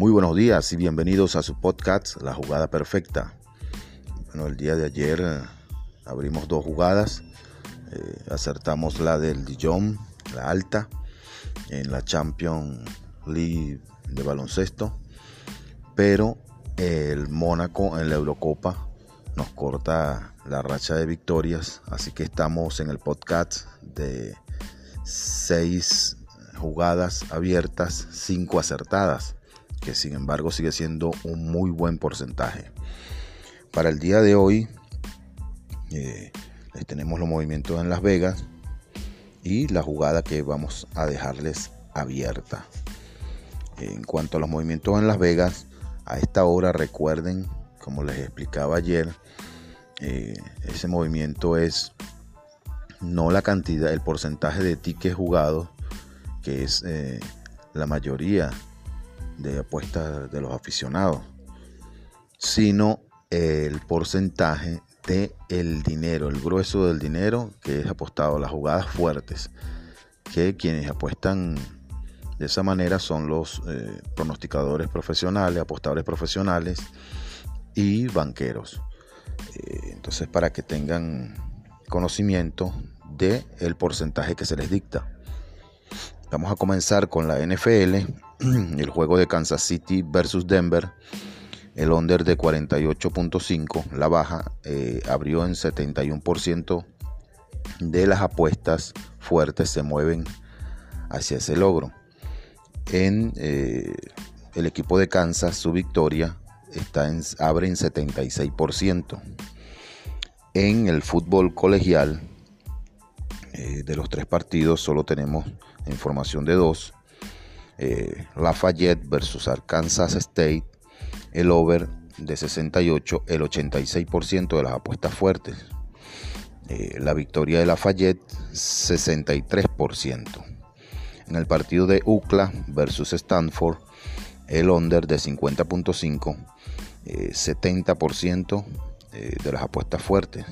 Muy buenos días y bienvenidos a su podcast La Jugada Perfecta. Bueno, el día de ayer eh, abrimos dos jugadas. Eh, acertamos la del Dijon, la alta, en la Champions League de baloncesto. Pero el Mónaco en la Eurocopa nos corta la racha de victorias. Así que estamos en el podcast de seis jugadas abiertas, cinco acertadas que sin embargo sigue siendo un muy buen porcentaje. Para el día de hoy eh, les tenemos los movimientos en Las Vegas y la jugada que vamos a dejarles abierta. En cuanto a los movimientos en Las Vegas, a esta hora recuerden, como les explicaba ayer, eh, ese movimiento es no la cantidad, el porcentaje de tickets jugados, que es eh, la mayoría de apuestas de los aficionados, sino el porcentaje de el dinero, el grueso del dinero que es apostado las jugadas fuertes, que quienes apuestan de esa manera son los eh, pronosticadores profesionales, apostadores profesionales y banqueros. Eh, entonces, para que tengan conocimiento de el porcentaje que se les dicta. Vamos a comenzar con la NFL, el juego de Kansas City versus Denver. El under de 48.5, la baja, eh, abrió en 71% de las apuestas fuertes se mueven hacia ese logro. En eh, el equipo de Kansas, su victoria está abre en 76%. En el fútbol colegial, eh, de los tres partidos, solo tenemos información de dos. Eh, Lafayette versus Arkansas State, el over de 68, el 86% de las apuestas fuertes. Eh, la victoria de Lafayette, 63%. En el partido de UCLA versus Stanford, el under de 50.5, 70% eh, de las apuestas fuertes.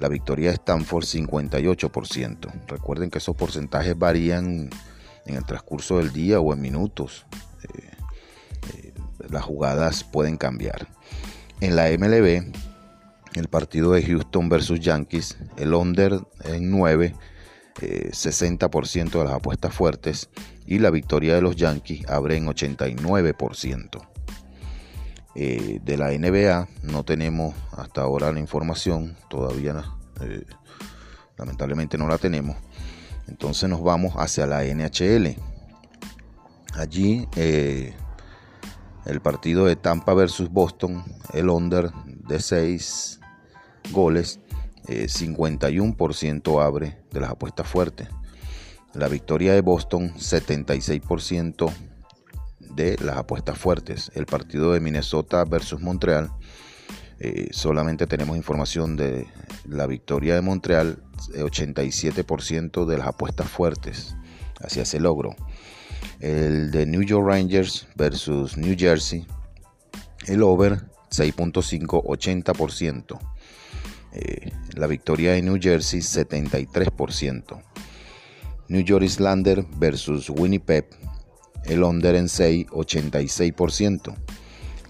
La victoria de Stanford 58%. Recuerden que esos porcentajes varían en el transcurso del día o en minutos. Eh, eh, las jugadas pueden cambiar. En la MLB, el partido de Houston versus Yankees, el under en 9, 60% eh, de las apuestas fuertes y la victoria de los Yankees abre en 89%. Eh, de la NBA no tenemos hasta ahora la información, todavía eh, lamentablemente no la tenemos. Entonces nos vamos hacia la NHL. Allí eh, el partido de Tampa versus Boston, el under de 6 goles, 51% abre de las apuestas fuertes. La victoria de Boston, 76% de las apuestas fuertes. El partido de Minnesota versus Montreal. Eh, solamente tenemos información de la victoria de Montreal, 87% de las apuestas fuertes hacia ese logro. El de New York Rangers versus New Jersey, el over 6.5, 80%. Eh, la victoria de New Jersey, 73%. New York Islander versus Winnipeg, el under en 6, 86%.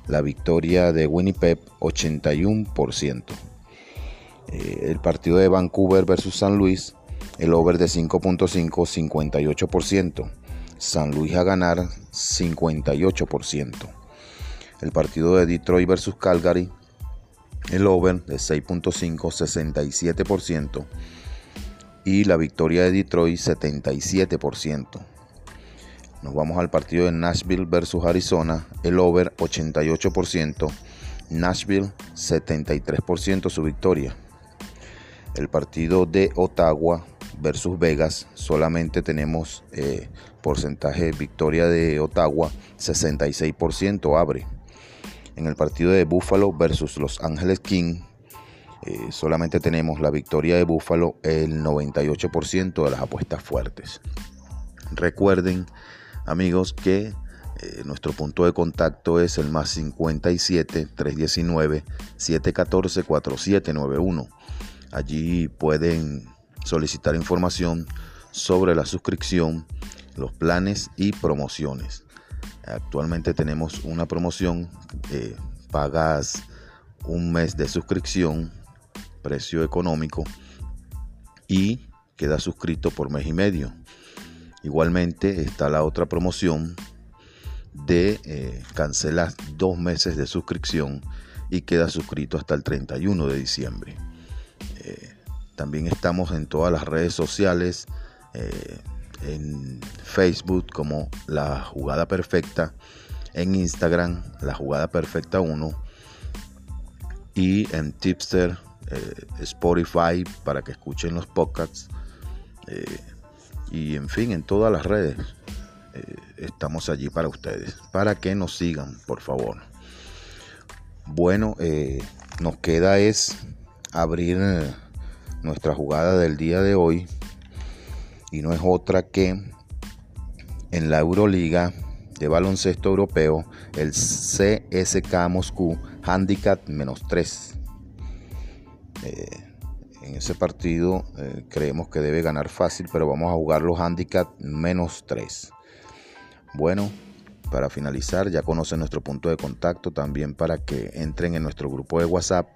La victoria de Winnipeg, 81%. Eh, el partido de Vancouver versus San Luis, el over de 5.5, 58%. San Luis a ganar, 58%. El partido de Detroit versus Calgary, el over de 6.5, 67%. Y la victoria de Detroit, 77%. Nos vamos al partido de Nashville versus Arizona. El over 88%. Nashville 73% su victoria. El partido de Ottawa versus Vegas. Solamente tenemos eh, porcentaje victoria de Ottawa 66% abre. En el partido de Buffalo versus Los Ángeles King. Eh, solamente tenemos la victoria de Buffalo el 98% de las apuestas fuertes. Recuerden amigos que eh, nuestro punto de contacto es el más 57 319 714 4791. Allí pueden solicitar información sobre la suscripción, los planes y promociones. Actualmente tenemos una promoción, eh, pagas un mes de suscripción, precio económico, y queda suscrito por mes y medio. Igualmente está la otra promoción de eh, cancelar dos meses de suscripción y queda suscrito hasta el 31 de diciembre. Eh, también estamos en todas las redes sociales, eh, en Facebook como La Jugada Perfecta, en Instagram La Jugada Perfecta 1 y en Tipster, Spotify para que escuchen los podcasts y en fin en todas las redes eh, estamos allí para ustedes, para que nos sigan, por favor. Bueno, eh, nos queda es abrir eh, nuestra jugada del día de hoy y no es otra que en la Euroliga de baloncesto europeo, el CSK Moscú Handicap menos 3. En ese partido creemos que debe ganar fácil, pero vamos a jugar los handicap menos 3. Bueno, para finalizar, ya conocen nuestro punto de contacto también para que entren en nuestro grupo de WhatsApp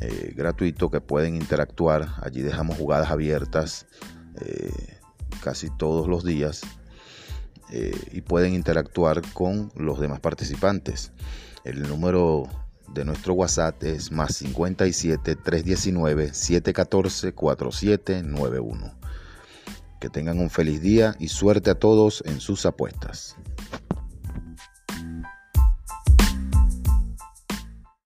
eh, gratuito que pueden interactuar. Allí dejamos jugadas abiertas eh, casi todos los días eh, y pueden interactuar con los demás participantes. El número de nuestro WhatsApp es más 57 319 714 4791. Que tengan un feliz día y suerte a todos en sus apuestas.